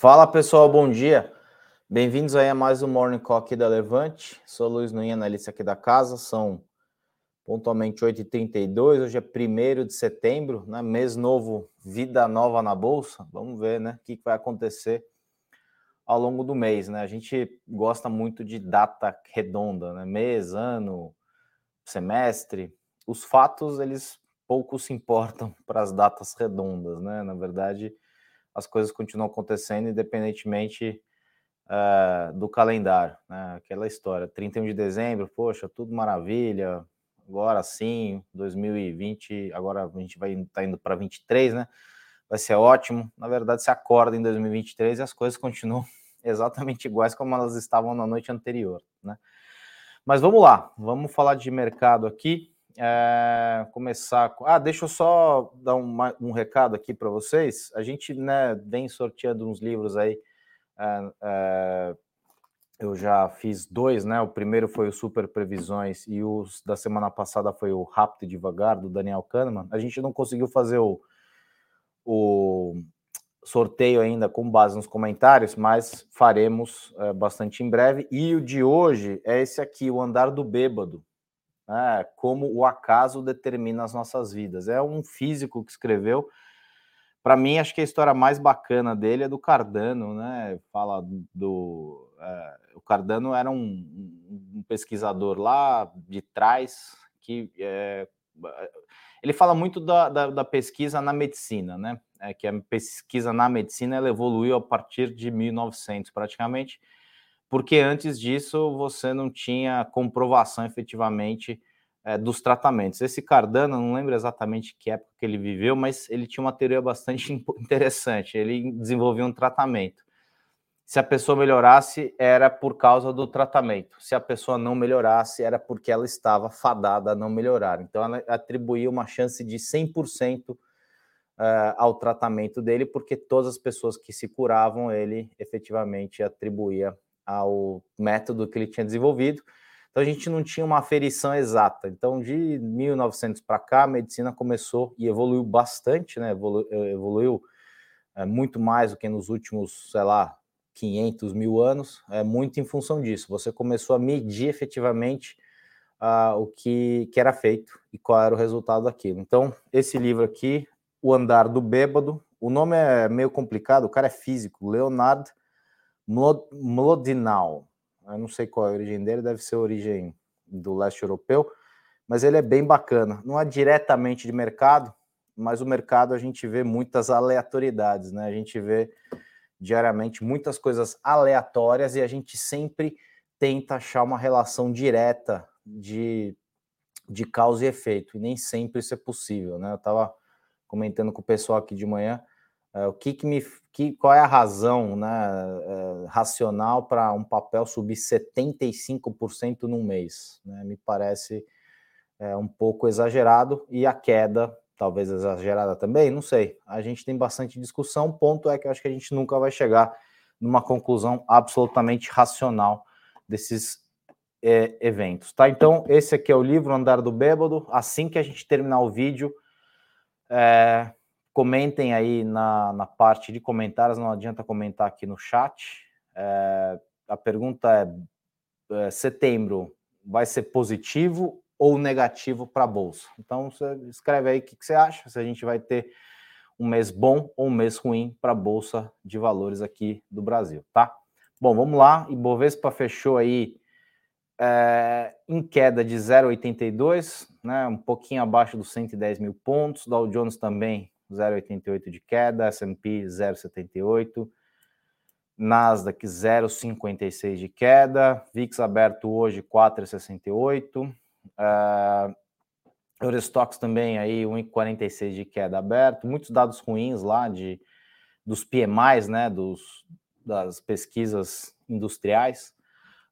Fala pessoal, bom dia. Bem-vindos aí a mais um Morning Call aqui da Levante. Sou Luiz Nunes, analista aqui da casa. São pontualmente 8h32. Hoje é 1 de setembro, né? mês novo, vida nova na Bolsa. Vamos ver né? o que vai acontecer ao longo do mês. Né? A gente gosta muito de data redonda, né? mês, ano, semestre. Os fatos, eles pouco se importam para as datas redondas. Né? Na verdade, as coisas continuam acontecendo independentemente uh, do calendário, né? Aquela história, 31 de dezembro, poxa, tudo maravilha, agora sim, 2020, agora a gente vai tá indo para 23, né? Vai ser ótimo. Na verdade, se acorda em 2023 e as coisas continuam exatamente iguais como elas estavam na noite anterior, né? Mas vamos lá, vamos falar de mercado aqui. É, começar. Ah, deixa eu só dar um, um recado aqui para vocês. A gente né, vem sorteando uns livros aí. É, é, eu já fiz dois, né? O primeiro foi o Super Previsões e o da semana passada foi o Rápido e Devagar, do Daniel Kahneman. A gente não conseguiu fazer o, o sorteio ainda com base nos comentários, mas faremos é, bastante em breve. E o de hoje é esse aqui, o Andar do Bêbado né, como o acaso determina as nossas vidas. É um físico que escreveu. Para mim, acho que a história mais bacana dele é do Cardano, né? Fala do. É, o Cardano era um, um, pesquisador lá de trás que. É, ele fala muito da, da, da, pesquisa na medicina, né? É que a pesquisa na medicina evoluiu a partir de 1900, praticamente porque antes disso você não tinha comprovação efetivamente é, dos tratamentos. Esse Cardano, não lembro exatamente que época que ele viveu, mas ele tinha uma teoria bastante interessante. Ele desenvolveu um tratamento. Se a pessoa melhorasse, era por causa do tratamento. Se a pessoa não melhorasse, era porque ela estava fadada a não melhorar. Então, ela atribuía uma chance de 100% Uh, ao tratamento dele, porque todas as pessoas que se curavam, ele efetivamente atribuía ao método que ele tinha desenvolvido. Então a gente não tinha uma aferição exata. Então de 1900 para cá a medicina começou e evoluiu bastante, né? Evolu eh, evoluiu é, muito mais do que nos últimos, sei lá, 500 mil anos. É muito em função disso. Você começou a medir efetivamente uh, o que, que era feito e qual era o resultado daquilo. Então esse livro aqui, O Andar do Bêbado, o nome é meio complicado. O cara é físico, Leonard Mlodinal. Eu não sei qual é a origem dele, deve ser a origem do leste europeu, mas ele é bem bacana. Não é diretamente de mercado, mas o mercado a gente vê muitas aleatoriedades, né? A gente vê diariamente muitas coisas aleatórias e a gente sempre tenta achar uma relação direta de, de causa e efeito, e nem sempre isso é possível, né? Eu estava comentando com o pessoal aqui de manhã, é, o que, que me. Que, qual é a razão né, é, racional para um papel subir 75% num mês? Né? Me parece é, um pouco exagerado e a queda, talvez exagerada também, não sei. A gente tem bastante discussão. Ponto é que eu acho que a gente nunca vai chegar numa conclusão absolutamente racional desses é, eventos, tá? Então, esse aqui é o livro Andar do Bêbado. Assim que a gente terminar o vídeo, é, Comentem aí na, na parte de comentários, não adianta comentar aqui no chat. É, a pergunta é, é: setembro vai ser positivo ou negativo para a Bolsa? Então, você escreve aí o que, que você acha, se a gente vai ter um mês bom ou um mês ruim para a Bolsa de Valores aqui do Brasil, tá? Bom, vamos lá. Ibovespa fechou aí é, em queda de 0,82, né, um pouquinho abaixo dos 110 mil pontos. Dow Jones também 0,88 de queda, S&P 0,78, Nasdaq 0,56 de queda, VIX aberto hoje 4,68, uh, Eurostox também aí 1,46 de queda aberto, muitos dados ruins lá de dos PMIs, né, dos, das pesquisas industriais,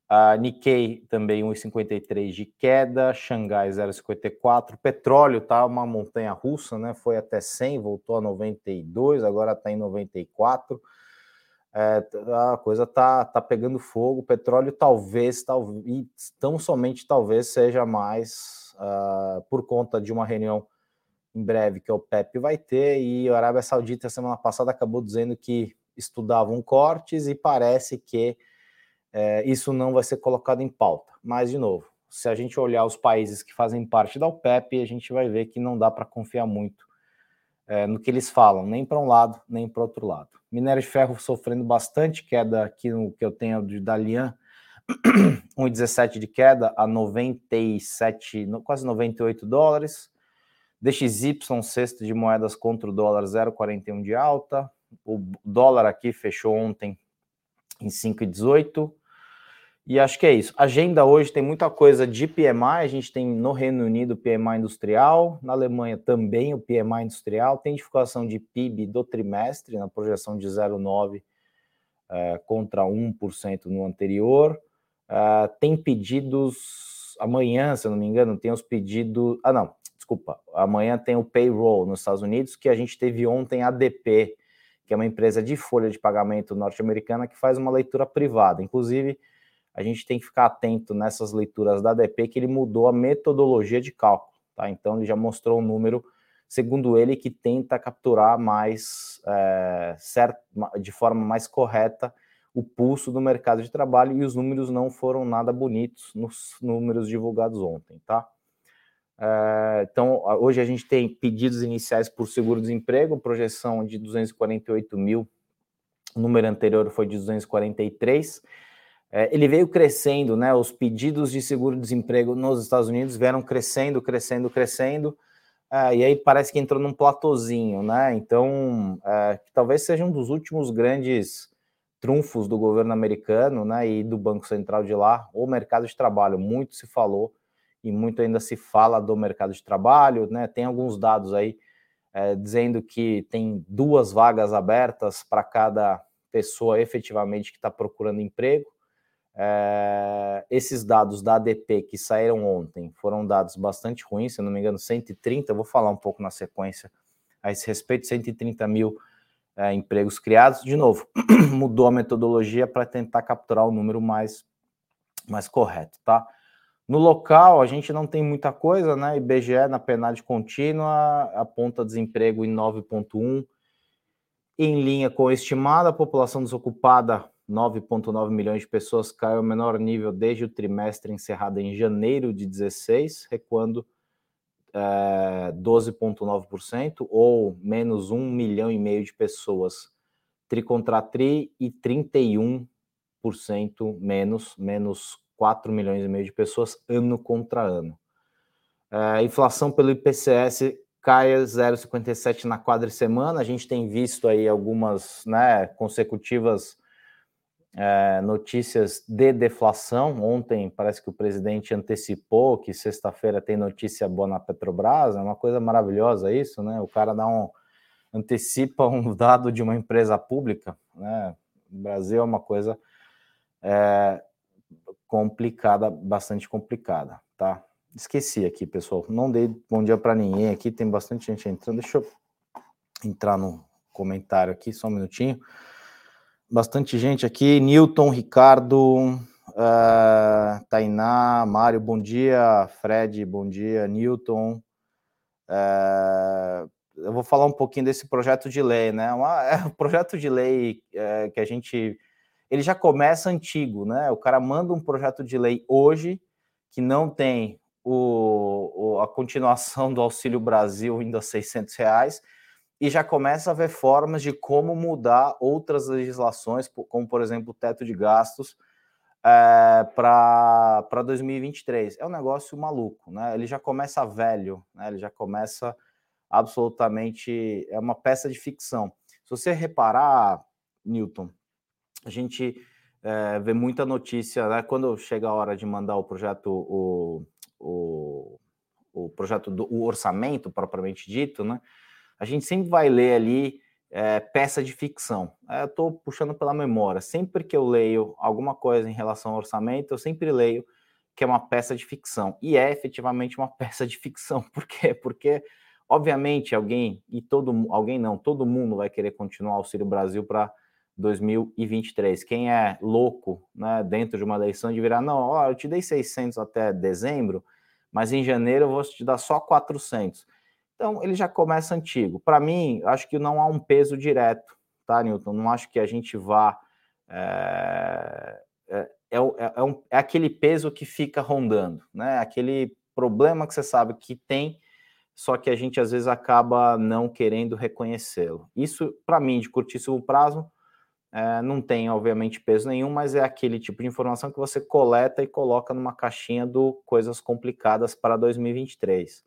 a Nikkei também 1,53 de queda, Xangai 0,54, petróleo tá uma montanha russa, né? Foi até 100, voltou a 92, agora está em 94. É, a coisa tá, tá pegando fogo. Petróleo talvez, talvez, tão somente talvez seja mais uh, por conta de uma reunião em breve que o PEP vai ter e a Arábia Saudita semana passada acabou dizendo que estudavam cortes e parece que é, isso não vai ser colocado em pauta. Mas, de novo, se a gente olhar os países que fazem parte da OPEP, a gente vai ver que não dá para confiar muito é, no que eles falam, nem para um lado, nem para outro lado. Minério de ferro sofrendo bastante queda aqui no que eu tenho de Dalian, 1,17 de queda a 97, quase 98 dólares. DXY, cesto de moedas contra o dólar, 0,41 de alta. O dólar aqui fechou ontem em 5,18. E acho que é isso. Agenda hoje tem muita coisa de PMI. A gente tem no Reino Unido o PMI industrial, na Alemanha também o PMI industrial. Tem divulgação de PIB do trimestre, na projeção de 0,9 é, contra 1% no anterior. Uh, tem pedidos amanhã, se eu não me engano, tem os pedidos. Ah, não, desculpa. Amanhã tem o payroll nos Estados Unidos, que a gente teve ontem a ADP, que é uma empresa de folha de pagamento norte-americana que faz uma leitura privada. Inclusive, a gente tem que ficar atento nessas leituras da ADP, que ele mudou a metodologia de cálculo, tá? Então, ele já mostrou um número, segundo ele, que tenta capturar mais, é, certo, de forma mais correta o pulso do mercado de trabalho e os números não foram nada bonitos nos números divulgados ontem, tá? É, então, hoje a gente tem pedidos iniciais por seguro-desemprego, projeção de 248 mil, o número anterior foi de 243. É, ele veio crescendo, né? Os pedidos de seguro-desemprego nos Estados Unidos vieram crescendo, crescendo, crescendo, é, e aí parece que entrou num platôzinho, né? Então, é, talvez seja um dos últimos grandes trunfos do governo americano né, e do Banco Central de lá, o mercado de trabalho. Muito se falou e muito ainda se fala do mercado de trabalho. Né? Tem alguns dados aí é, dizendo que tem duas vagas abertas para cada pessoa efetivamente que está procurando emprego. É, esses dados da ADP que saíram ontem foram dados bastante ruins, se não me engano, 130. Eu vou falar um pouco na sequência a esse respeito: 130 mil é, empregos criados. De novo, mudou a metodologia para tentar capturar o número mais, mais correto, tá? No local, a gente não tem muita coisa, né? IBGE na penade contínua aponta desemprego em 9,1, em linha com a estimada, a população desocupada, 9,9 milhões de pessoas, caiu ao menor nível desde o trimestre encerrado em janeiro de 16, recuando é, 12,9%, ou menos 1 milhão e meio de pessoas tri contra tri e 31% menos, menos 4 milhões e meio de pessoas ano contra ano. É, inflação pelo IPCS cai 0,57 na quadra semana. A gente tem visto aí algumas né, consecutivas é, notícias de deflação. Ontem parece que o presidente antecipou que sexta-feira tem notícia boa na Petrobras. É uma coisa maravilhosa isso, né? O cara dá um antecipa um dado de uma empresa pública, né? O Brasil é uma coisa é, complicada, bastante complicada, tá? Esqueci aqui, pessoal. Não dei bom dia para ninguém aqui. Tem bastante gente entrando. Deixa eu entrar no comentário aqui, só um minutinho. Bastante gente aqui. Newton, Ricardo, uh, Tainá, Mário, bom dia. Fred, bom dia. Newton. Uh, eu vou falar um pouquinho desse projeto de lei, né? Uma, é um projeto de lei é, que a gente. Ele já começa antigo, né? O cara manda um projeto de lei hoje que não tem o, o a continuação do Auxílio Brasil indo a 600 reais e já começa a ver formas de como mudar outras legislações, como por exemplo o teto de gastos é, para 2023. É um negócio maluco, né? Ele já começa velho, né? Ele já começa absolutamente é uma peça de ficção. Se você reparar, Newton, a gente é, vê muita notícia, né? Quando chega a hora de mandar o projeto, o, o, o projeto do o orçamento propriamente dito, né? A gente sempre vai ler ali é, peça de ficção. É, eu estou puxando pela memória. Sempre que eu leio alguma coisa em relação ao orçamento, eu sempre leio que é uma peça de ficção. E é efetivamente uma peça de ficção. Por quê? Porque, obviamente, alguém, e todo alguém não, todo mundo vai querer continuar o Auxílio Brasil para 2023. Quem é louco né, dentro de uma eleição de virar, não, ó, eu te dei 600 até dezembro, mas em janeiro eu vou te dar só 400. Então, ele já começa antigo. Para mim, acho que não há um peso direto tá, Newton? Não acho que a gente vá. É, é, é, é, um, é aquele peso que fica rondando, né? Aquele problema que você sabe que tem, só que a gente às vezes acaba não querendo reconhecê-lo. Isso, para mim, de curtíssimo prazo, é, não tem, obviamente, peso nenhum, mas é aquele tipo de informação que você coleta e coloca numa caixinha do coisas complicadas para 2023.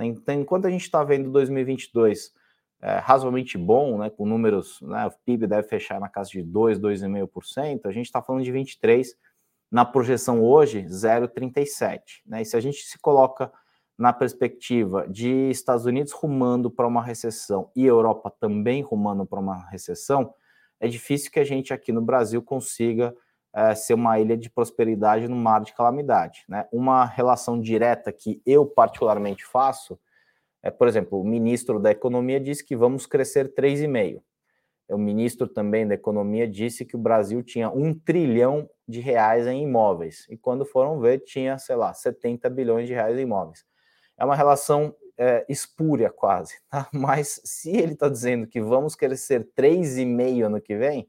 Né? Então, enquanto a gente está vendo 2022 é, razoavelmente bom, né, com números, né, o PIB deve fechar na casa de 2, 2,5%, a gente está falando de 23, na projeção hoje, 0,37. Né? E se a gente se coloca na perspectiva de Estados Unidos rumando para uma recessão e Europa também rumando para uma recessão, é difícil que a gente aqui no Brasil consiga é, ser uma ilha de prosperidade no mar de calamidade. Né? Uma relação direta que eu particularmente faço é, por exemplo, o ministro da Economia disse que vamos crescer 3,5. O ministro também da Economia disse que o Brasil tinha um trilhão de reais em imóveis. E quando foram ver, tinha, sei lá, 70 bilhões de reais em imóveis. É uma relação é, espúria quase, tá? Mas se ele está dizendo que vamos crescer 3,5 ano que vem,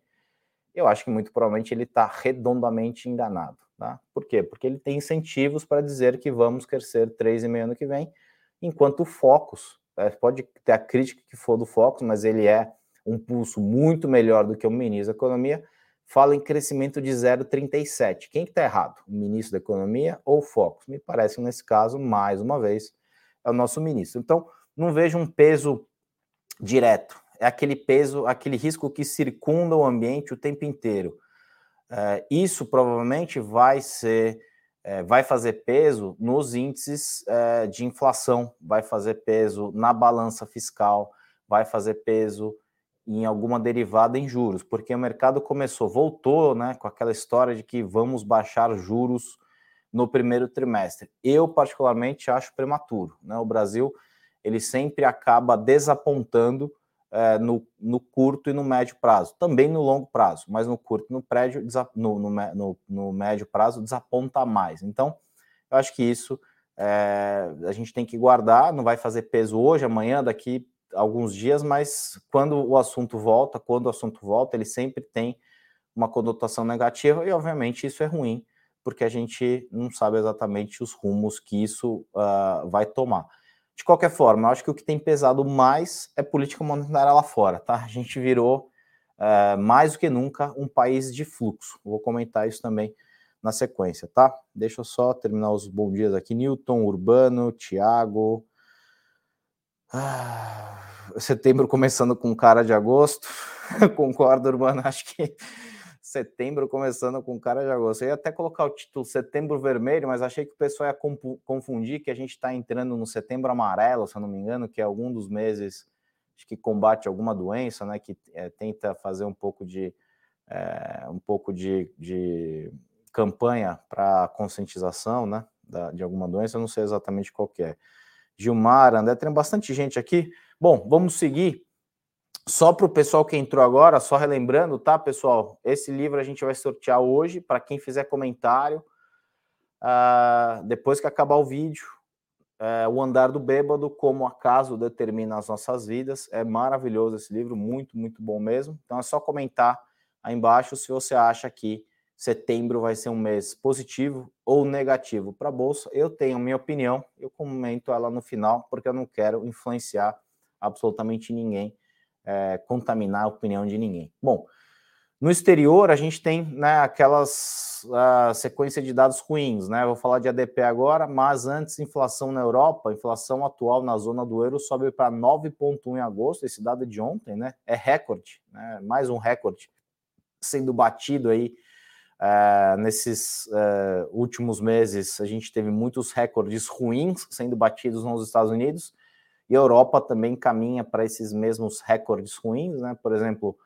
eu acho que muito provavelmente ele está redondamente enganado, tá? Por quê? Porque ele tem incentivos para dizer que vamos crescer 3,5 ano que vem, enquanto o Focus, é, pode ter a crítica que for do Focus, mas ele é um pulso muito melhor do que o ministro da Economia, fala em crescimento de 0,37. Quem que está errado? O ministro da Economia ou o Focus? Me parece que nesse caso, mais uma vez, é o nosso ministro. Então, não vejo um peso direto. É aquele peso, aquele risco que circunda o ambiente o tempo inteiro. É, isso provavelmente vai ser, é, vai fazer peso nos índices é, de inflação, vai fazer peso na balança fiscal, vai fazer peso em alguma derivada em juros, porque o mercado começou, voltou, né, com aquela história de que vamos baixar juros no primeiro trimestre. Eu, particularmente, acho prematuro. Né? O Brasil ele sempre acaba desapontando é, no, no, curto e no médio prazo, também no longo prazo, mas no curto no, prédio, no, no, no, médio prazo desaponta mais. Então, eu acho que isso é, a gente tem que guardar, não vai fazer peso hoje, amanhã, daqui alguns dias, mas quando o assunto volta, quando o assunto volta, ele sempre tem uma conotação negativa e, obviamente, isso é ruim porque a gente não sabe exatamente os rumos que isso uh, vai tomar. De qualquer forma, eu acho que o que tem pesado mais é política monetária lá fora, tá? A gente virou uh, mais do que nunca um país de fluxo. Vou comentar isso também na sequência, tá? Deixa eu só terminar os bons dias aqui. Newton, Urbano, Tiago. Ah, setembro começando com cara de agosto. Concordo, Urbano. Acho que setembro começando com cara de agosto. Eu ia até colocar o título Setembro Vermelho, mas achei que o pessoal ia confundir que a gente está entrando no Setembro Amarelo, se eu não me engano, que é algum dos meses que combate alguma doença, né? Que é, tenta fazer um pouco de é, um pouco de, de campanha para conscientização, né? Da, de alguma doença, eu não sei exatamente qual é. Gilmar, André, tem bastante gente aqui. Bom, vamos seguir. Só para o pessoal que entrou agora, só relembrando, tá, pessoal? Esse livro a gente vai sortear hoje para quem fizer comentário. Uh, depois que acabar o vídeo, uh, O Andar do Bêbado, Como Acaso Determina as Nossas Vidas. É maravilhoso esse livro, muito, muito bom mesmo. Então é só comentar aí embaixo se você acha que setembro vai ser um mês positivo ou negativo para a Bolsa. Eu tenho minha opinião, eu comento ela no final, porque eu não quero influenciar absolutamente ninguém é, contaminar a opinião de ninguém. Bom, no exterior, a gente tem né, aquelas uh, sequência de dados ruins, né? Vou falar de ADP agora, mas antes, inflação na Europa, inflação atual na zona do euro sobe para 9,1 em agosto, esse dado é de ontem, né? É recorde, né? mais um recorde sendo batido aí uh, nesses uh, últimos meses. A gente teve muitos recordes ruins sendo batidos nos Estados Unidos e a Europa também caminha para esses mesmos recordes ruins, né? Por exemplo,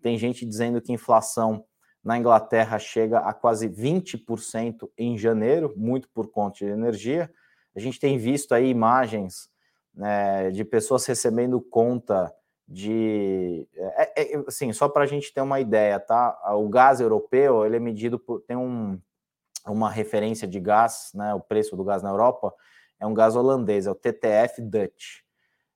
tem gente dizendo que inflação na Inglaterra chega a quase 20% em janeiro, muito por conta de energia. A gente tem visto aí imagens né, de pessoas recebendo conta de. É, é, assim, só para a gente ter uma ideia, tá? O gás europeu ele é medido por. tem um, uma referência de gás, né? O preço do gás na Europa é um gás holandês, é o TTF Dutch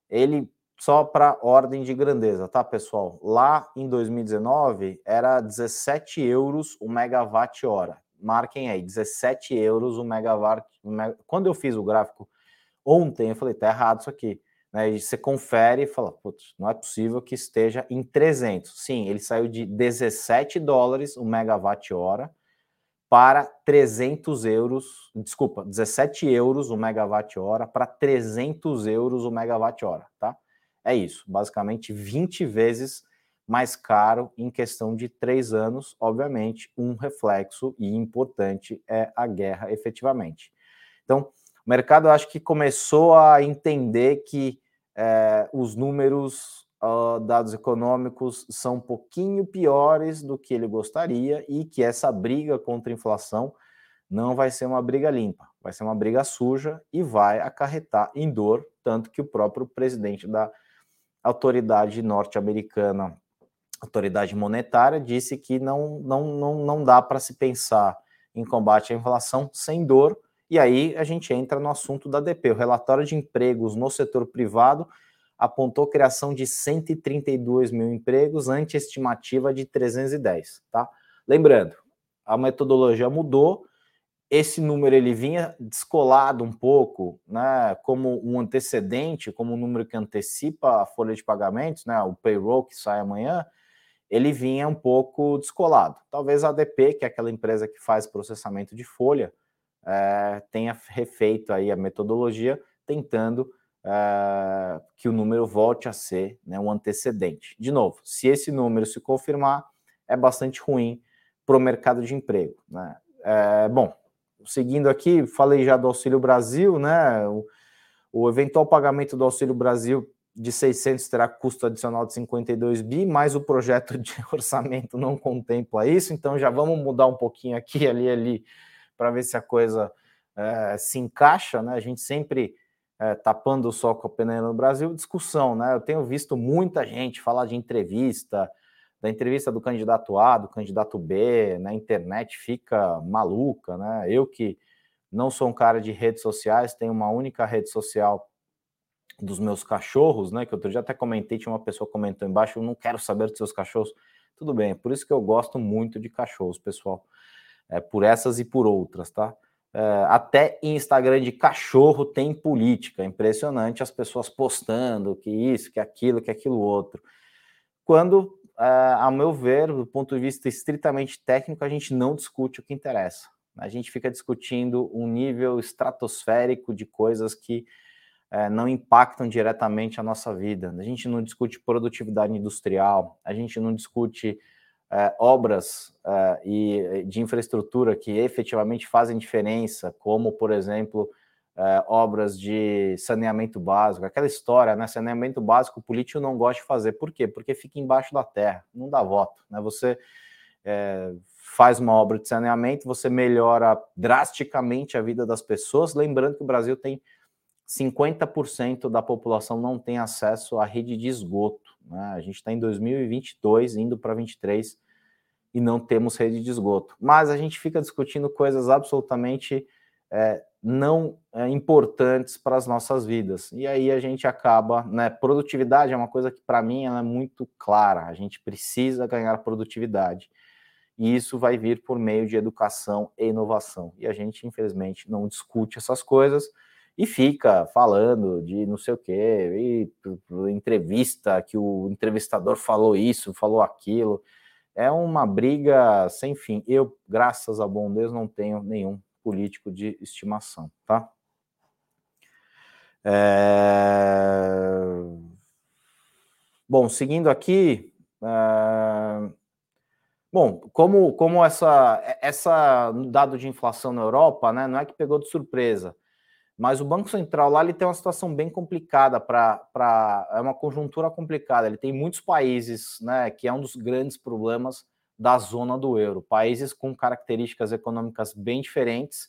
ele só para ordem de grandeza, tá, pessoal? Lá em 2019 era 17 euros o megawatt hora. Marquem aí, 17 euros o megawatt. Quando eu fiz o gráfico ontem, eu falei, tá errado isso aqui. Né? E você confere e fala, putz, não é possível que esteja em 300. Sim, ele saiu de 17 dólares o megawatt hora para 300 euros, desculpa, 17 euros o megawatt hora para 300 euros o megawatt hora, tá? É isso, basicamente 20 vezes mais caro em questão de três anos. Obviamente, um reflexo e importante é a guerra efetivamente. Então, o mercado acho que começou a entender que é, os números, uh, dados econômicos, são um pouquinho piores do que ele gostaria e que essa briga contra a inflação não vai ser uma briga limpa, vai ser uma briga suja e vai acarretar em dor, tanto que o próprio presidente da autoridade norte-americana, autoridade monetária, disse que não, não, não, não dá para se pensar em combate à inflação sem dor, e aí a gente entra no assunto da DP. O relatório de empregos no setor privado apontou criação de 132 mil empregos, ante estimativa de 310, tá? Lembrando, a metodologia mudou, esse número ele vinha descolado um pouco, né, como um antecedente, como um número que antecipa a folha de pagamentos, né, o payroll que sai amanhã, ele vinha um pouco descolado. Talvez a ADP, que é aquela empresa que faz processamento de folha, é, tenha refeito aí a metodologia, tentando é, que o número volte a ser né, um antecedente. De novo, se esse número se confirmar, é bastante ruim para o mercado de emprego. Né? É, bom, seguindo aqui, falei já do Auxílio Brasil, né? O, o eventual pagamento do Auxílio Brasil de 600 terá custo adicional de 52 bi, mas o projeto de orçamento não contempla isso, então já vamos mudar um pouquinho aqui, ali, ali, para ver se a coisa é, se encaixa, né? A gente sempre é, tapando o sol com a peneira no Brasil, discussão, né? Eu tenho visto muita gente falar de entrevista, da entrevista do candidato A, do candidato B, na internet fica maluca, né? Eu que não sou um cara de redes sociais, tenho uma única rede social dos meus cachorros, né? Que outro dia até comentei, tinha uma pessoa comentou embaixo, eu não quero saber dos seus cachorros. Tudo bem, por isso que eu gosto muito de cachorros, pessoal é, por essas e por outras, tá? É, até Instagram de cachorro tem política, impressionante as pessoas postando que isso, que aquilo, que aquilo outro. Quando, é, ao meu ver, do ponto de vista estritamente técnico, a gente não discute o que interessa. A gente fica discutindo um nível estratosférico de coisas que é, não impactam diretamente a nossa vida. A gente não discute produtividade industrial, a gente não discute é, obras é, e de infraestrutura que efetivamente fazem diferença, como, por exemplo, é, obras de saneamento básico, aquela história, né? Saneamento básico, o político não gosta de fazer. Por quê? Porque fica embaixo da terra, não dá voto. Né? Você é, faz uma obra de saneamento, você melhora drasticamente a vida das pessoas. Lembrando que o Brasil tem 50% da população não tem acesso à rede de esgoto. Né? A gente está em 2022, indo para 23, e não temos rede de esgoto. Mas a gente fica discutindo coisas absolutamente é, não é, importantes para as nossas vidas. E aí a gente acaba, né? Produtividade é uma coisa que para mim ela é muito clara. A gente precisa ganhar produtividade. E isso vai vir por meio de educação e inovação. E a gente, infelizmente, não discute essas coisas e fica falando de não sei o quê, e entrevista que o entrevistador falou isso, falou aquilo. É uma briga sem fim. Eu, graças a bom Deus, não tenho nenhum político de estimação, tá? É... Bom, seguindo aqui, é... bom, como, como essa, essa dado de inflação na Europa, né, não é que pegou de surpresa, mas o Banco Central lá ele tem uma situação bem complicada para. É uma conjuntura complicada. Ele tem muitos países, né? Que é um dos grandes problemas da zona do euro. Países com características econômicas bem diferentes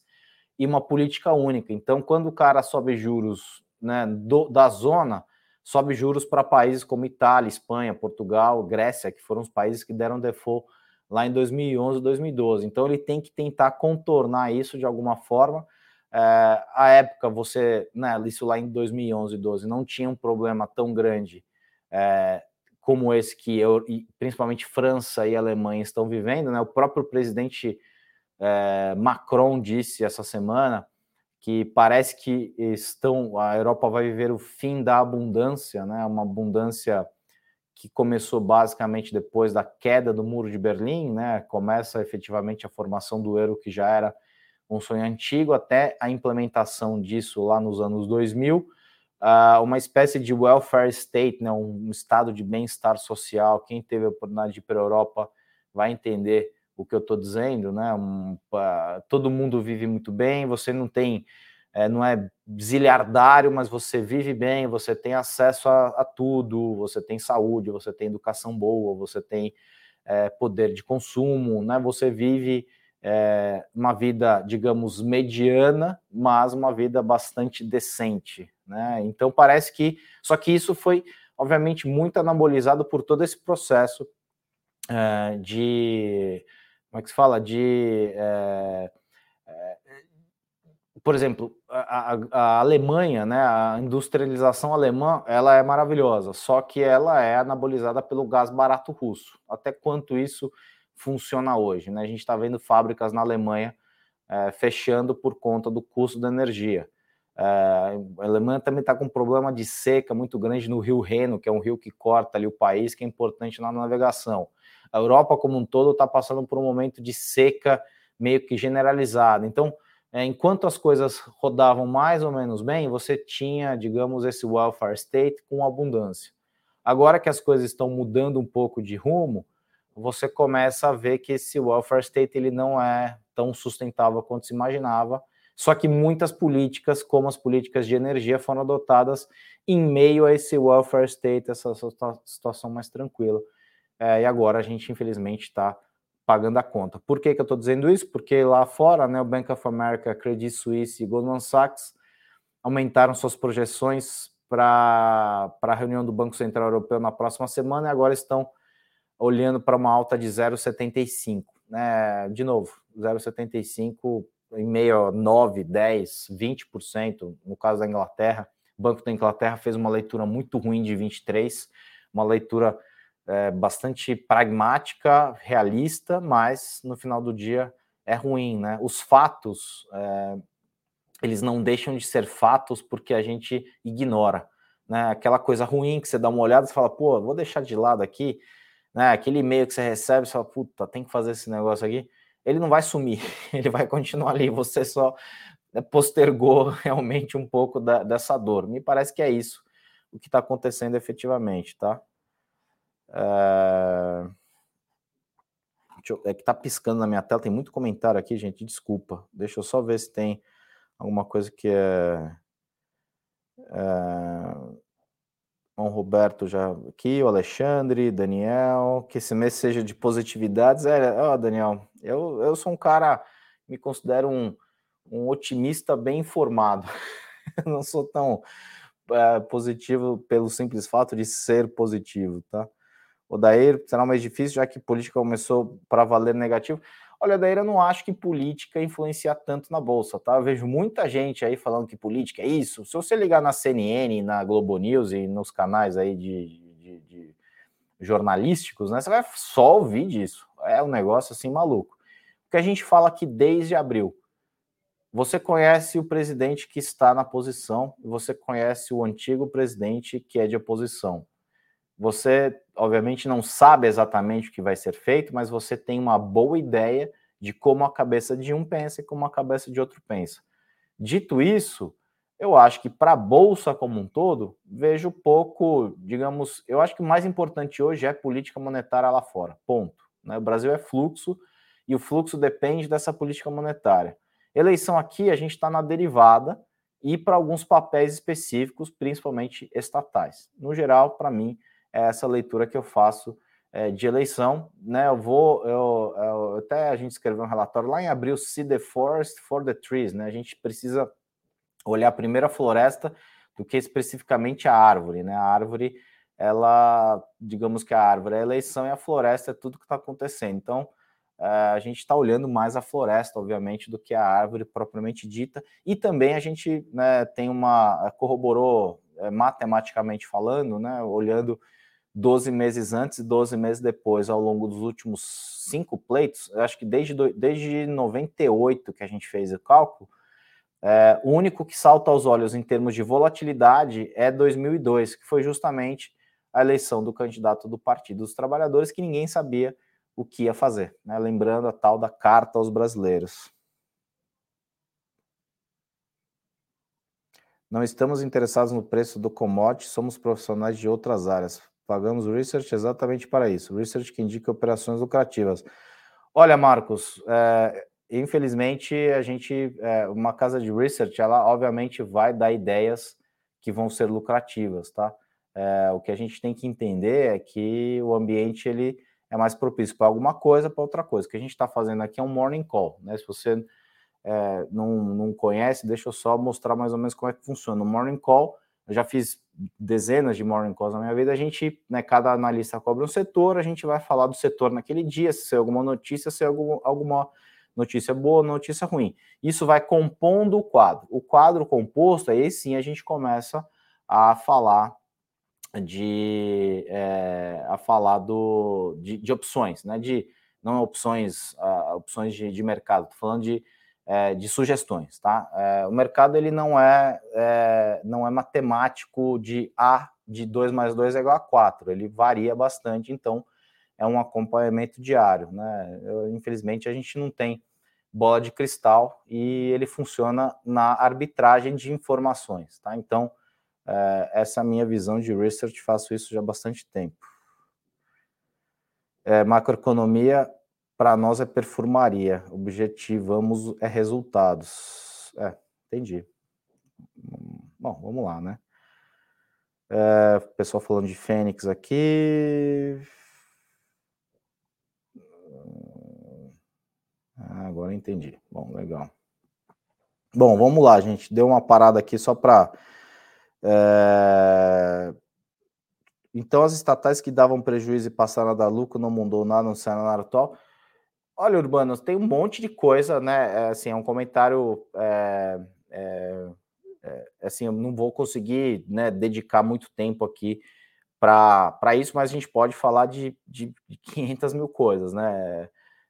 e uma política única. Então, quando o cara sobe juros né, do, da zona, sobe juros para países como Itália, Espanha, Portugal, Grécia, que foram os países que deram default lá em 2011, 2012. Então, ele tem que tentar contornar isso de alguma forma É, a época, você, né, isso lá em 2011, 12, não tinha um problema tão grande é, como esse que eu, principalmente França e Alemanha estão vivendo. Né? O próprio presidente é, Macron disse essa semana que parece que estão a Europa vai viver o fim da abundância, né? Uma abundância que começou basicamente depois da queda do muro de Berlim, né? Começa efetivamente a formação do euro que já era um sonho antigo até a implementação disso lá nos anos 2000, uh, ah, uma espécie de welfare state, né? Um estado de bem-estar social. Quem teve a oportunidade de ir para a Europa vai entender o que eu estou dizendo, né? Um, uh, todo mundo vive muito bem, você não tem, é, não é ziliardário, mas você vive bem, você tem acesso a, a, tudo, você tem saúde, você tem educação boa, você tem é, poder de consumo, né? Você vive é, uma vida, digamos, mediana, mas uma vida bastante decente, né? Então parece que, só que isso foi, obviamente, muito anabolizado por todo esse processo é, de como é que se fala? De. É, é, por exemplo, a, a, a, Alemanha, né, a industrialização alemã, ela é maravilhosa, só que ela é anabolizada pelo gás barato russo. Até quanto isso funciona hoje? Né? A gente está vendo fábricas na Alemanha é, fechando por conta do custo da energia. É, a Alemanha também está com um problema de seca muito grande no rio Reno, que é um rio que corta ali o país, que é importante na navegação. A Europa como um todo está passando por um momento de seca meio que generalizada. Então, é, enquanto as coisas rodavam mais ou menos bem, você tinha, digamos, esse welfare state com abundância. Agora que as coisas estão mudando um pouco de rumo, você começa a ver que esse welfare state ele não é tão sustentável quanto se imaginava. Só que muitas políticas, como as políticas de energia, foram adotadas em meio a esse welfare state, essa situação mais tranquila. É, e agora a gente, infelizmente, está pagando a conta. Por que, que eu estou dizendo isso? Porque lá fora, né, o Bank of America, Credit Suisse e Goldman Sachs aumentaram suas projeções para a reunião do Banco Central Europeu na próxima semana e agora estão olhando para uma alta de 0,75. Né? De novo, 0,75 em meio a 9, 10, 20%, no caso da Inglaterra. O Banco da Inglaterra fez uma leitura muito ruim de 23, uma leitura é, bastante pragmática, realista, mas no final do dia é ruim, né? Os fatos, é, eles não deixam de ser fatos porque a gente ignora, né? Aquela coisa ruim que você dá uma olhada e fala, pô, vou deixar de lado aqui, né? Aquele e-mail que você recebe, você fala, puta, tem que fazer esse negócio aqui. Ele não vai sumir, ele vai continuar ali, você só postergou realmente um pouco da, dessa dor. Me parece que é isso o que está acontecendo efetivamente, tá? É... É que tá piscando na minha tela, tem muito comentário aqui, gente, desculpa. Deixa eu só ver se tem alguma coisa que é. é... O Roberto já aqui, o Alexandre, Daniel, que esse mês seja de positividades. É, ó, Daniel, eu, eu sou um cara, me considero um, um otimista bem informado. eu não sou tão é, positivo pelo simples fato de ser positivo, tá? O Daír será mais difícil, já que política começou para valer negativo. Olha, Daír, eu não acho que política influencia tanto na Bolsa, tá? Eu vejo muita gente aí falando que política é isso. Se você ligar na CNN, na Globo News e nos canais aí de, de, de jornalísticos, né? Você vai só ouvir disso. É um negócio assim maluco. O que a gente fala aqui desde abril. Você conhece o presidente que está na posição você conhece o antigo presidente que é de oposição. Você, obviamente, não sabe exatamente o que vai ser feito, mas você tem uma boa ideia de como a cabeça de um pensa e como a cabeça de outro pensa. Dito isso, eu acho que para a bolsa como um todo, vejo pouco, digamos, eu acho que o mais importante hoje é política monetária lá fora. Ponto. Né? O Brasil é fluxo e o fluxo depende dessa política monetária. Eleição aqui, a gente está na derivada e para alguns papéis específicos, principalmente estatais. No geral, para mim, é essa leitura que eu faço é, de eleição, né? Eu vou, eu, eu, até a gente escreveu um relatório lá em abril, See the Forest for the Trees, né? A gente precisa olhar primeiro a floresta do que especificamente a árvore, né? A árvore, ela, digamos que a árvore é a eleição e a floresta é tudo que está acontecendo. Então, a gente está olhando mais a floresta, obviamente, do que a árvore propriamente dita. E também a gente né, tem uma. corroborou é, matematicamente falando, né, olhando 12 meses antes e 12 meses depois, ao longo dos últimos cinco pleitos, eu acho que desde, desde 98 que a gente fez o cálculo, é, o único que salta aos olhos em termos de volatilidade é 2002, que foi justamente a eleição do candidato do Partido dos Trabalhadores, que ninguém sabia o que ia fazer, né? lembrando a tal da carta aos brasileiros. Não estamos interessados no preço do commodity, somos profissionais de outras áreas. Pagamos o research exatamente para isso. Research que indica operações lucrativas. Olha, Marcos, é, infelizmente a gente, é, uma casa de research, ela obviamente vai dar ideias que vão ser lucrativas, tá? É, o que a gente tem que entender é que o ambiente ele é mais propício para alguma coisa, para outra coisa. O que a gente está fazendo aqui é um morning call, né? Se você é, não, não conhece, deixa eu só mostrar mais ou menos como é que funciona. O Morning Call, eu já fiz dezenas de Morning Calls na minha vida, a gente, né, cada analista cobre um setor, a gente vai falar do setor naquele dia, se é alguma notícia, se é algum, alguma notícia boa, notícia ruim. Isso vai compondo o quadro. O quadro composto, aí sim a gente começa a falar de é, a falar do, de, de, opções, né? De não opções, uh, opções de, de mercado, estou falando de é, de sugestões, tá? É, o mercado ele não é, é, não é matemático de A de 2 mais 2 é igual a 4, ele varia bastante, então é um acompanhamento diário, né? Eu, infelizmente a gente não tem bola de cristal e ele funciona na arbitragem de informações, tá? Então é, essa é a minha visão de research, faço isso já há bastante tempo. É, macroeconomia para nós é perfumaria. Objetivamos é resultados. É, entendi. Bom, vamos lá, né? É, pessoal falando de Fênix aqui. Ah, agora entendi. Bom, legal. Bom, vamos lá, gente. Deu uma parada aqui só para. É... Então, as estatais que davam prejuízo e passaram a dar lucro não mudou nada no cenário atual. Olha, Urbanos, tem um monte de coisa, né? É, assim, é um comentário. É, é, é, assim, eu não vou conseguir né, dedicar muito tempo aqui para isso, mas a gente pode falar de, de, de 500 mil coisas, né?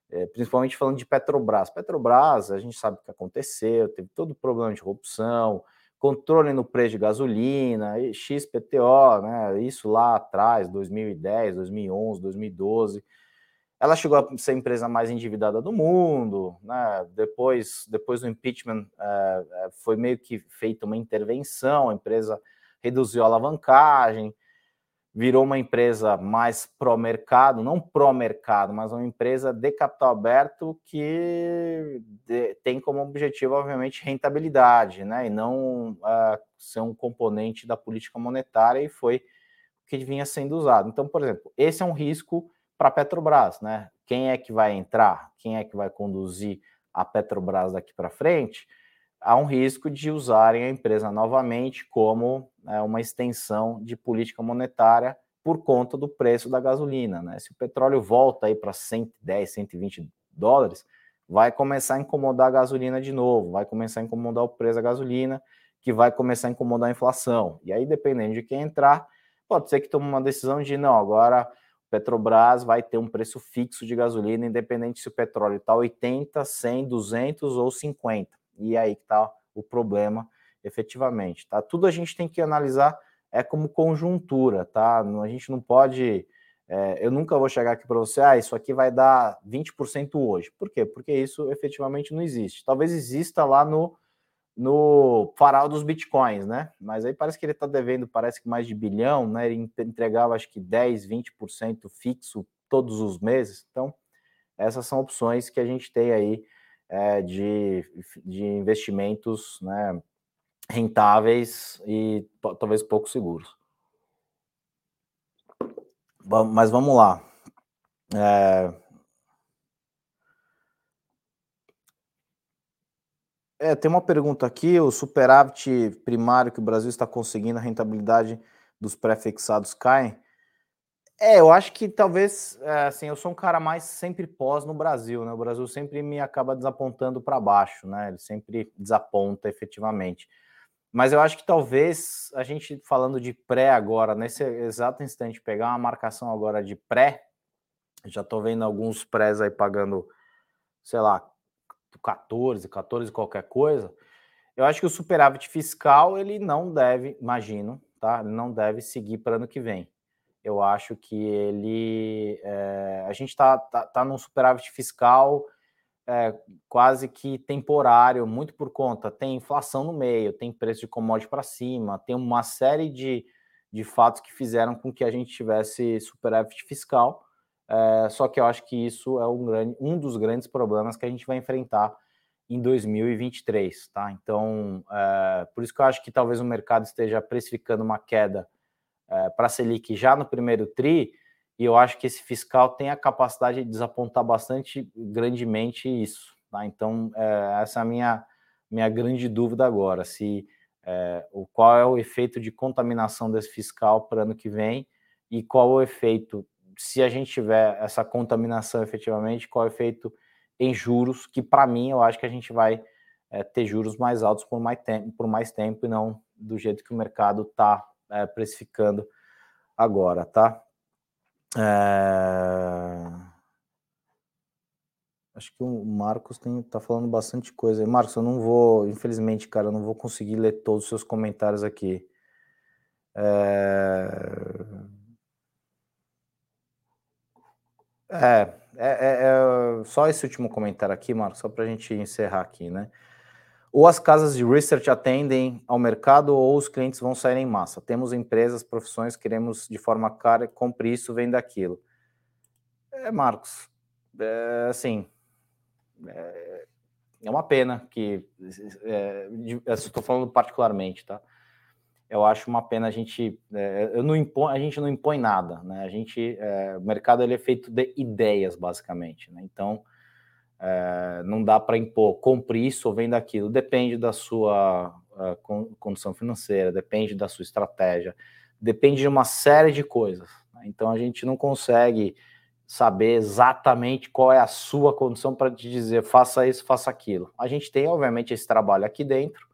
É, principalmente falando de Petrobras. Petrobras, a gente sabe o que aconteceu, teve todo o problema de corrupção, controle no preço de gasolina, XPTO, né? Isso lá atrás, 2010, 2011, 2012. Ela chegou a ser a empresa mais endividada do mundo, né? depois, depois do impeachment é, foi meio que feita uma intervenção, a empresa reduziu a alavancagem, virou uma empresa mais pró-mercado, não pró-mercado, mas uma empresa de capital aberto que de, tem como objetivo, obviamente, rentabilidade, né? e não uh, ser um componente da política monetária, e foi o que vinha sendo usado. Então, por exemplo, esse é um risco para a Petrobras, né? Quem é que vai entrar? Quem é que vai conduzir a Petrobras daqui para frente? Há um risco de usarem a empresa novamente como né, uma extensão de política monetária por conta do preço da gasolina, né? Se o petróleo volta aí para 110, 120 dólares, vai começar a incomodar a gasolina de novo, vai começar a incomodar o preço da gasolina, que vai começar a incomodar a inflação. E aí, dependendo de quem entrar, pode ser que tome uma decisão de não, agora Petrobras vai ter um preço fixo de gasolina, independente se o petróleo está 80, 100, 200 ou 50. E aí que está o problema, efetivamente. Tá? Tudo a gente tem que analisar é como conjuntura, tá? A gente não pode. É, eu nunca vou chegar aqui para você, ah, isso aqui vai dar 20% hoje. Por quê? Porque isso efetivamente não existe. Talvez exista lá no no farol dos bitcoins, né? Mas aí parece que ele está devendo, parece que mais de bilhão, né? Ele entregava acho que 10, 20% fixo todos os meses. Então, essas são opções que a gente tem aí é, de, de investimentos né, rentáveis e talvez pouco seguros. Mas vamos lá. É, É, tem uma pergunta aqui: o superávit primário que o Brasil está conseguindo, a rentabilidade dos pré-fixados cai? É, eu acho que talvez, é, assim, eu sou um cara mais sempre pós no Brasil, né? O Brasil sempre me acaba desapontando para baixo, né? Ele sempre desaponta efetivamente. Mas eu acho que talvez a gente falando de pré agora, nesse exato instante, pegar uma marcação agora de pré, já estou vendo alguns prés aí pagando, sei lá, 14, 14 qualquer coisa. Eu acho que o superávit fiscal ele não deve, imagino, tá? Ele não deve seguir para ano que vem eu acho que ele. É, a gente está tá, tá num superávit fiscal é, quase que temporário, muito por conta. Tem inflação no meio, tem preço de commodity para cima, tem uma série de, de fatos que fizeram com que a gente tivesse superávit fiscal. É, só que eu acho que isso é um, grande, um dos grandes problemas que a gente vai enfrentar em 2023, tá? Então, é, por isso que eu acho que talvez o mercado esteja precificando uma queda é, para a Selic já no primeiro TRI, e eu acho que esse fiscal tem a capacidade de desapontar bastante grandemente isso. Tá? Então, é, essa é a minha, minha grande dúvida agora, se é, o, qual é o efeito de contaminação desse fiscal para ano que vem e qual o efeito, se a gente tiver essa contaminação efetivamente, qual é o efeito em juros, que para mim eu acho que a gente vai é, ter juros mais altos por mais, tempo, por mais tempo e não do jeito que o mercado está é, precificando agora, tá? É... Acho que o Marcos tem, tá falando bastante coisa. Marcos, eu não vou, infelizmente, cara, eu não vou conseguir ler todos os seus comentários aqui. É... É, é, é, é, só esse último comentário aqui, Marcos, só para a gente encerrar aqui, né? Ou as casas de research atendem ao mercado ou os clientes vão sair em massa. Temos empresas, profissões, queremos de forma cara, compre isso, venda aquilo. É, Marcos, é, assim, é, é, uma pena que, é, estou falando particularmente, tá? Eu acho uma pena a gente, é, eu não impõe, a gente não impõe nada, né? A gente, é, o mercado ele é feito de ideias, basicamente, né? Então, é, não dá para impor, compre isso ou venda aquilo. Depende da sua uh, condição financeira, depende da sua estratégia, depende de uma série de coisas. Né? Então a gente não consegue saber exatamente qual é a sua condição para te dizer faça isso, faça aquilo. A gente tem, obviamente, esse trabalho aqui dentro,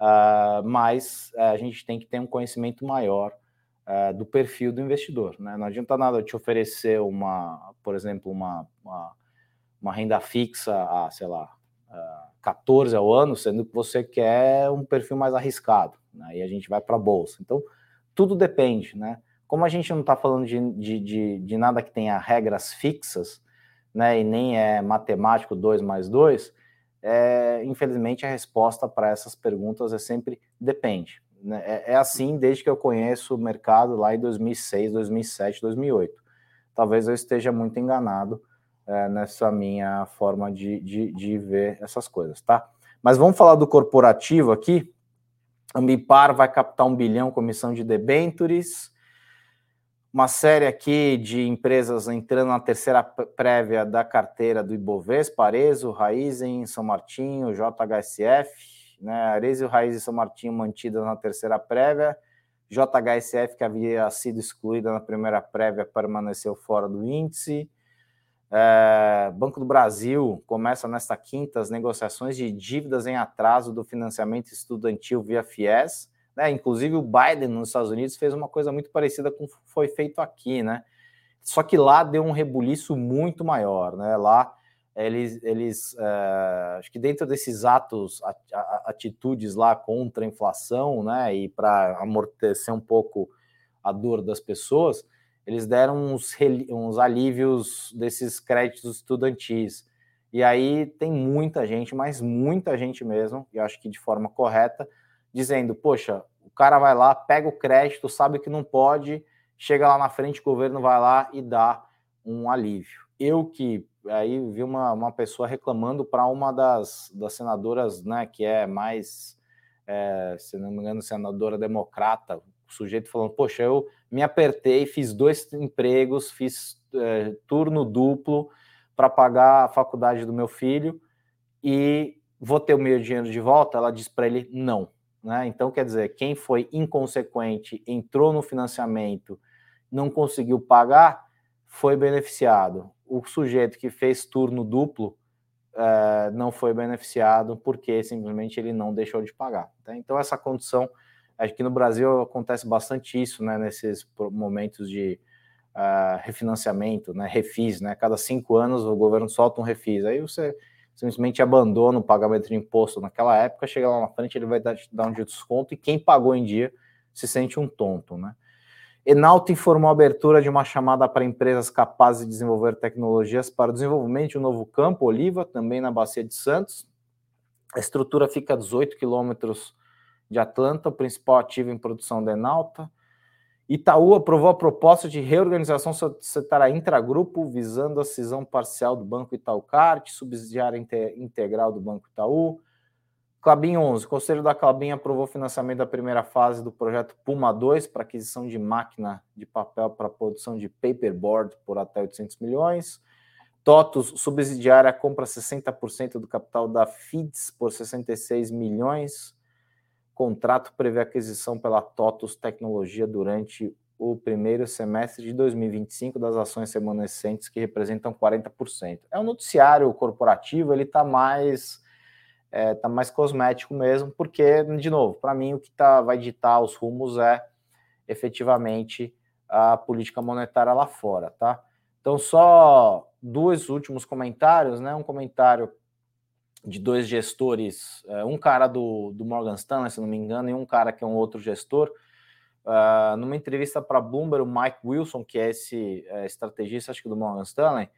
uh, mas uh, a gente tem que ter um conhecimento maior uh, do perfil do investidor. Né? Não adianta nada te oferecer uma, por exemplo, uma, uma uma renda fixa a, sei lá, 14 ao ano, sendo que você quer um perfil mais arriscado, né? e a gente vai para a bolsa. Então, tudo depende, né? Como a gente não está falando de, de, de, de, nada que tenha regras fixas, né, e nem é matemático 2 mais 2, é, infelizmente a resposta para essas perguntas é sempre depende. Né? É, é assim desde que eu conheço o mercado lá em 2006, 2007, 2008. Talvez eu esteja muito enganado, é, nessa minha forma de, de, de, ver essas coisas, tá? Mas vamos falar do corporativo aqui. A Ambipar vai captar um bilhão com emissão de debentures. Uma série aqui de empresas entrando na terceira prévia da carteira do Ibovespa, Arezo, Raizen, São Martinho, JHSF, né? Arezo, Raizen e São Martinho mantidas na terceira prévia. JHSF, que havia sido excluída na primeira prévia, permaneceu fora do índice. É, Banco do Brasil começa nesta quinta as negociações de dívidas em atraso do financiamento estudantil via FIES. Né? Inclusive, o Biden nos Estados Unidos fez uma coisa muito parecida com o que foi feito aqui, né? Só que lá deu um rebuliço muito maior, né? Lá eles, eles é, acho que dentro desses atos, atitudes lá contra a inflação, né? E para amortecer um pouco a dor das pessoas, eles deram uns, uns alívios desses créditos estudantis. E aí tem muita gente, mas muita gente mesmo, e acho que de forma correta, dizendo: poxa, o cara vai lá, pega o crédito, sabe que não pode, chega lá na frente, o governo vai lá e dá um alívio. Eu que aí vi uma, uma pessoa reclamando para uma das, das senadoras, né, que é mais, é, se não me engano, senadora democrata, o sujeito falando: poxa, eu me apertei, fiz dois empregos, fiz é, turno duplo para pagar a faculdade do meu filho e vou ter o meu dinheiro de volta? Ela diz para ele não. Né? Então, quer dizer, quem foi inconsequente, entrou no financiamento não conseguiu pagar, foi beneficiado. O sujeito que fez turno duplo uh, não foi beneficiado porque simplesmente ele não deixou de pagar. Tá? Então, essa condição, acho que no Brasil acontece bastante isso, né, nesses momentos de uh, refinanciamento, né, refis, né, cada cinco anos o governo solta um refis, aí você simplesmente abandona o pagamento de imposto naquela época, chega lá na frente, ele vai dar, dar um desconto e quem pagou em dia se sente um tonto, né? Enalta informou a abertura de uma chamada para empresas capazes de desenvolver tecnologias para o desenvolvimento de um novo campo, Oliva, também na Bacia de Santos. A estrutura fica a 18 quilômetros de Atlanta, o principal ativo em produção da Enalta. Itaú aprovou a proposta de reorganização societária intragrupo, visando a cisão parcial do Banco Itaú Card, subsidiária integral do Banco Itaú. Clabin 11, o Conselho da Clabin aprovou o financiamento da primeira fase do projeto Puma 2 para aquisição de máquina de papel para produção de paperboard por até 800 milhões. TOTUS, subsidiária, compra 60% do capital da FIDS por 66 milhões contrato prevê aquisição pela TOTUS Tecnologia durante o primeiro semestre de 2025 das ações remanescentes que representam 40%. É um noticiário corporativo, ele está mais é, tá mais cosmético mesmo, porque, de novo, para mim o que tá, vai ditar os rumos é efetivamente a política monetária lá fora, tá? Então, só dois últimos comentários, né? Um comentário de dois gestores, é, um cara do, do Morgan Stanley, se não me engano, e um cara que é um outro gestor. Uh, numa entrevista para Bloomberg, o Mike Wilson, que é esse é, estrategista, acho que do Morgan Stanley,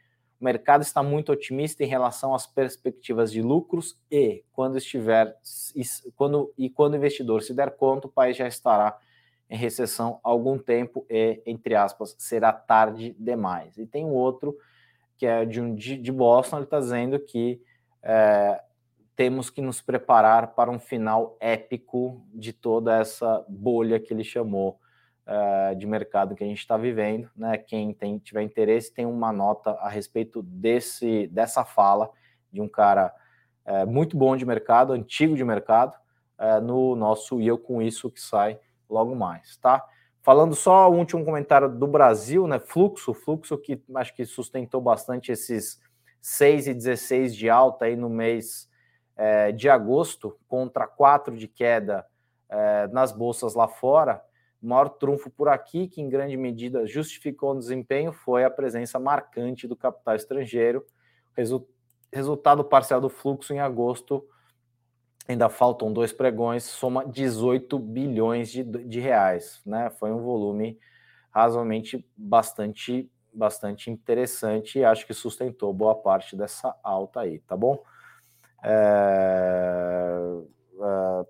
o mercado está muito otimista em relação às perspectivas de lucros e quando estiver quando, e quando o investidor se der conta, o país já estará em recessão há algum tempo e, entre aspas, será tarde demais. E tem um outro que é de um de Boston, ele está dizendo que é, temos que nos preparar para um final épico de toda essa bolha que ele chamou é, de mercado que a gente está vivendo. Né? Quem tem, tiver interesse tem uma nota a respeito desse, dessa fala de um cara é, muito bom de mercado, antigo de mercado, é, no nosso E Eu Com Isso que sai logo mais, tá? Falando só o último comentário do Brasil, né? Fluxo, fluxo que acho que sustentou bastante esses 6,16 de alta aí no mês é, de agosto, contra 4 de queda é, nas bolsas lá fora. O maior trunfo por aqui, que em grande medida justificou o desempenho, foi a presença marcante do capital estrangeiro. Resu resultado parcial do fluxo em agosto, ainda faltam dois pregões, soma 18 bilhões de, de reais. Né? Foi um volume razoavelmente bastante bastante interessante e acho que sustentou boa parte dessa alta aí, tá bom? É... É...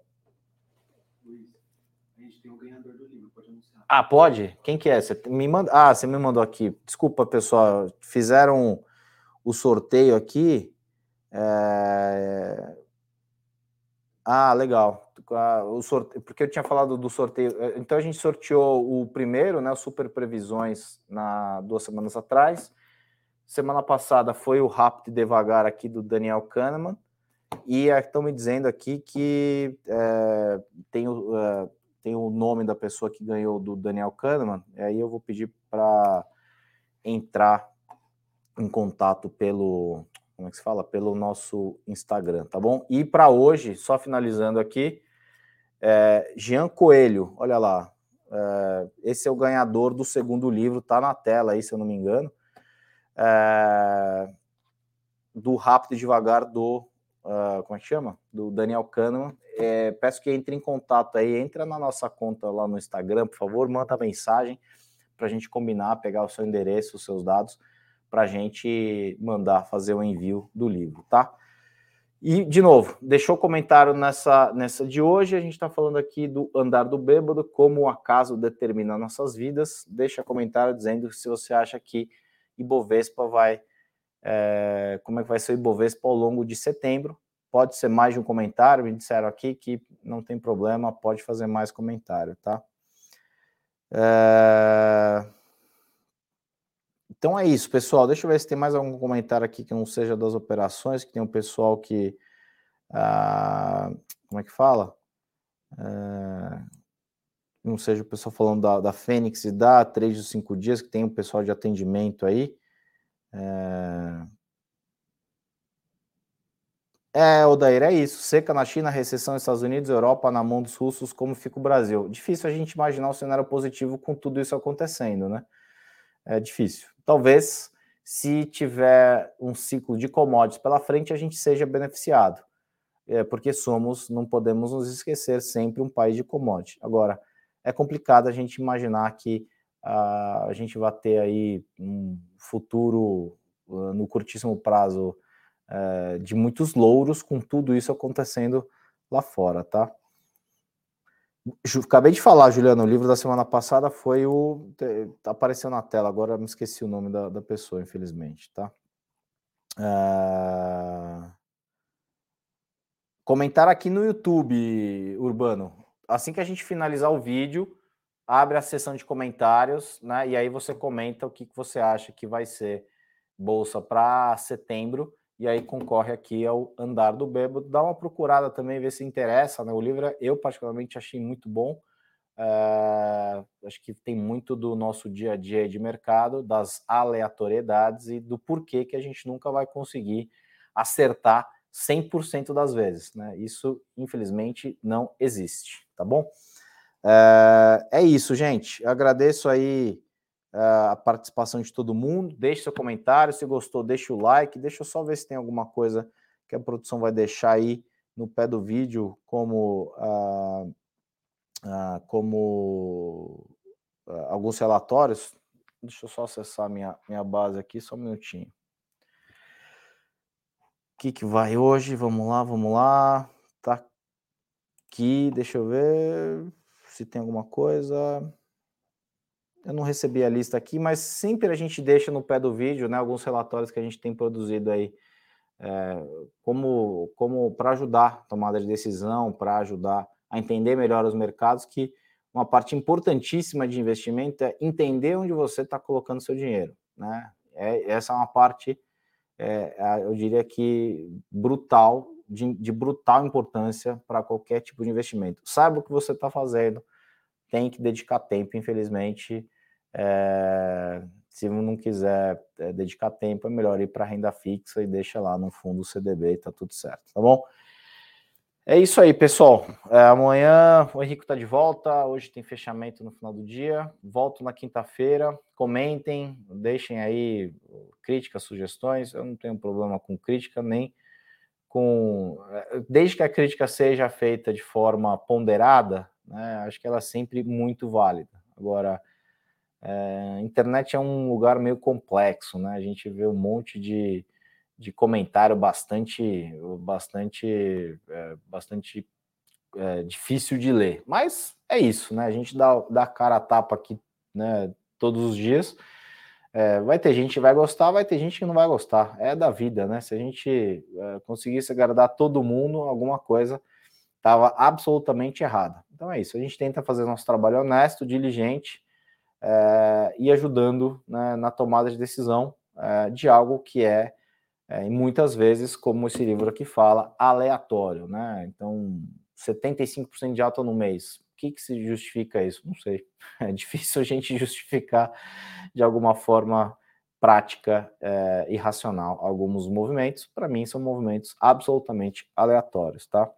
Ah, pode? Quem que é? Você me manda... Ah, você me mandou aqui. Desculpa, pessoal. Fizeram o sorteio aqui. É... Ah, legal o sorteio, porque eu tinha falado do sorteio. Eh, então a gente sorteou o primeiro, né? O Super Previsões na duas semanas atrás. Semana passada foi o Rápido e Devagar aqui do Daniel Kahneman. E estão me dizendo aqui que é, tem, o, é, tem o nome da pessoa que ganhou do Daniel Kahneman. E aí eu vou pedir para entrar em contato pelo como é que se fala? Pelo nosso Instagram, tá bom? E para hoje, só finalizando aqui, é, Jean Coelho, olha lá. É, esse é o ganhador do segundo livro, tá na tela aí, se eu não me engano. É, do Rápido e Devagar do. Uh, como é que chama? Do Daniel Kahneman. É, peço que entre em contato aí, entra na nossa conta lá no Instagram, por favor, manda mensagem para a gente combinar, pegar o seu endereço, os seus dados, para a gente mandar fazer o envio do livro, tá? E, de novo, deixou comentário nessa, nessa de hoje. A gente está falando aqui do andar do bêbado, como o acaso determina nossas vidas. Deixa comentário dizendo se você acha que Ibovespa vai. É, como é que vai ser o Ibovespa ao longo de setembro. Pode ser mais de um comentário. Me disseram aqui que não tem problema, pode fazer mais comentário, tá? É... Então é isso, pessoal. Deixa eu ver se tem mais algum comentário aqui que não seja das operações, que tem um pessoal que. Ah, como é que fala? Ah, não seja o pessoal falando da, da Fênix e da 3 dos 5 dias, que tem o pessoal de atendimento aí. É, é, Odair, é isso. Seca na China, recessão nos Estados Unidos, Europa na mão dos russos, como fica o Brasil? Difícil a gente imaginar um cenário positivo com tudo isso acontecendo, né? É difícil. Talvez, se tiver um ciclo de commodities pela frente, a gente seja beneficiado. É, porque somos, não podemos nos esquecer, sempre um país de commodities. Agora, é complicado a gente imaginar que uh, a gente vai ter aí um futuro, uh, no curtíssimo prazo, é, de muitos louros com tudo isso acontecendo lá fora, tá? Acabei de falar, Juliano, o livro da semana passada foi o. Apareceu na tela, agora me esqueci o nome da, da pessoa, infelizmente, tá? É... Comentar aqui no YouTube, Urbano. Assim que a gente finalizar o vídeo, abre a sessão de comentários, né? E aí você comenta o que, que você acha que vai ser bolsa para setembro e aí concorre aqui ao Andar do Bêbado. Dá uma procurada também, ver se interessa. Né? O livro eu particularmente achei muito bom. É, acho que tem muito do nosso dia a dia de mercado, das aleatoriedades e do porquê que a gente nunca vai conseguir acertar 100% das vezes. Né? Isso, infelizmente, não existe, tá bom? É, é isso, gente. Eu agradeço aí a participação de todo mundo. Deixe seu comentário, se gostou, deixe o like. Deixa eu só ver se tem alguma coisa que a produção vai deixar aí no pé do vídeo, como, uh, uh, como uh, alguns relatórios. Deixa eu só acessar minha, minha base aqui, só um minutinho. O que, que vai hoje? Vamos lá, vamos lá. Tá aqui, deixa eu ver se tem alguma coisa. Eu não recebi a lista aqui, mas sempre a gente deixa no pé do vídeo, né, alguns relatórios que a gente tem produzido aí, é, como, como para ajudar a tomada de decisão, para ajudar a entender melhor os mercados, que uma parte importantíssima de investimento é entender onde você está colocando seu dinheiro, né? É, essa é uma parte, é, eu diria que brutal, de, de brutal importância para qualquer tipo de investimento. Saiba o que você está fazendo, tem que dedicar tempo, infelizmente. É, se não quiser é, dedicar tempo, é melhor ir para renda fixa e deixa lá no fundo o CDB e tá tudo certo, tá bom? É isso aí, pessoal. É, amanhã o Henrique está de volta. Hoje tem fechamento no final do dia. Volto na quinta-feira. Comentem, deixem aí críticas, sugestões. Eu não tenho problema com crítica, nem com. Desde que a crítica seja feita de forma ponderada, né, acho que ela é sempre muito válida. Agora, é, a internet é um lugar meio complexo, né? A gente vê um monte de, de comentário bastante, bastante, é, bastante é, difícil de ler. Mas é isso, né? A gente dá, dá cara a tapa aqui, né? Todos os dias. É, vai ter gente que vai gostar, vai ter gente que não vai gostar. É da vida, né? Se a gente é, conseguisse agradar todo mundo, alguma coisa estava absolutamente errada. Então é isso. A gente tenta fazer nosso trabalho honesto, diligente é, e ajudando né, na tomada de decisão é, de algo que é, é, muitas vezes, como esse livro aqui fala, aleatório. Né? Então, 75% de alta no mês. O que, que se justifica isso? Não sei. É difícil a gente justificar de alguma forma prática é, e racional alguns movimentos. Para mim, são movimentos absolutamente aleatórios, tá?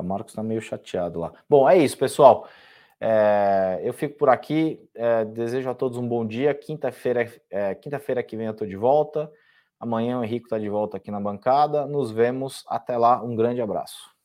O Marcos está meio chateado lá. Bom, é isso, pessoal. É, eu fico por aqui. É, desejo a todos um bom dia. Quinta-feira, é, quinta-feira que vem eu estou de volta. Amanhã o Henrique está de volta aqui na bancada. Nos vemos. Até lá. Um grande abraço.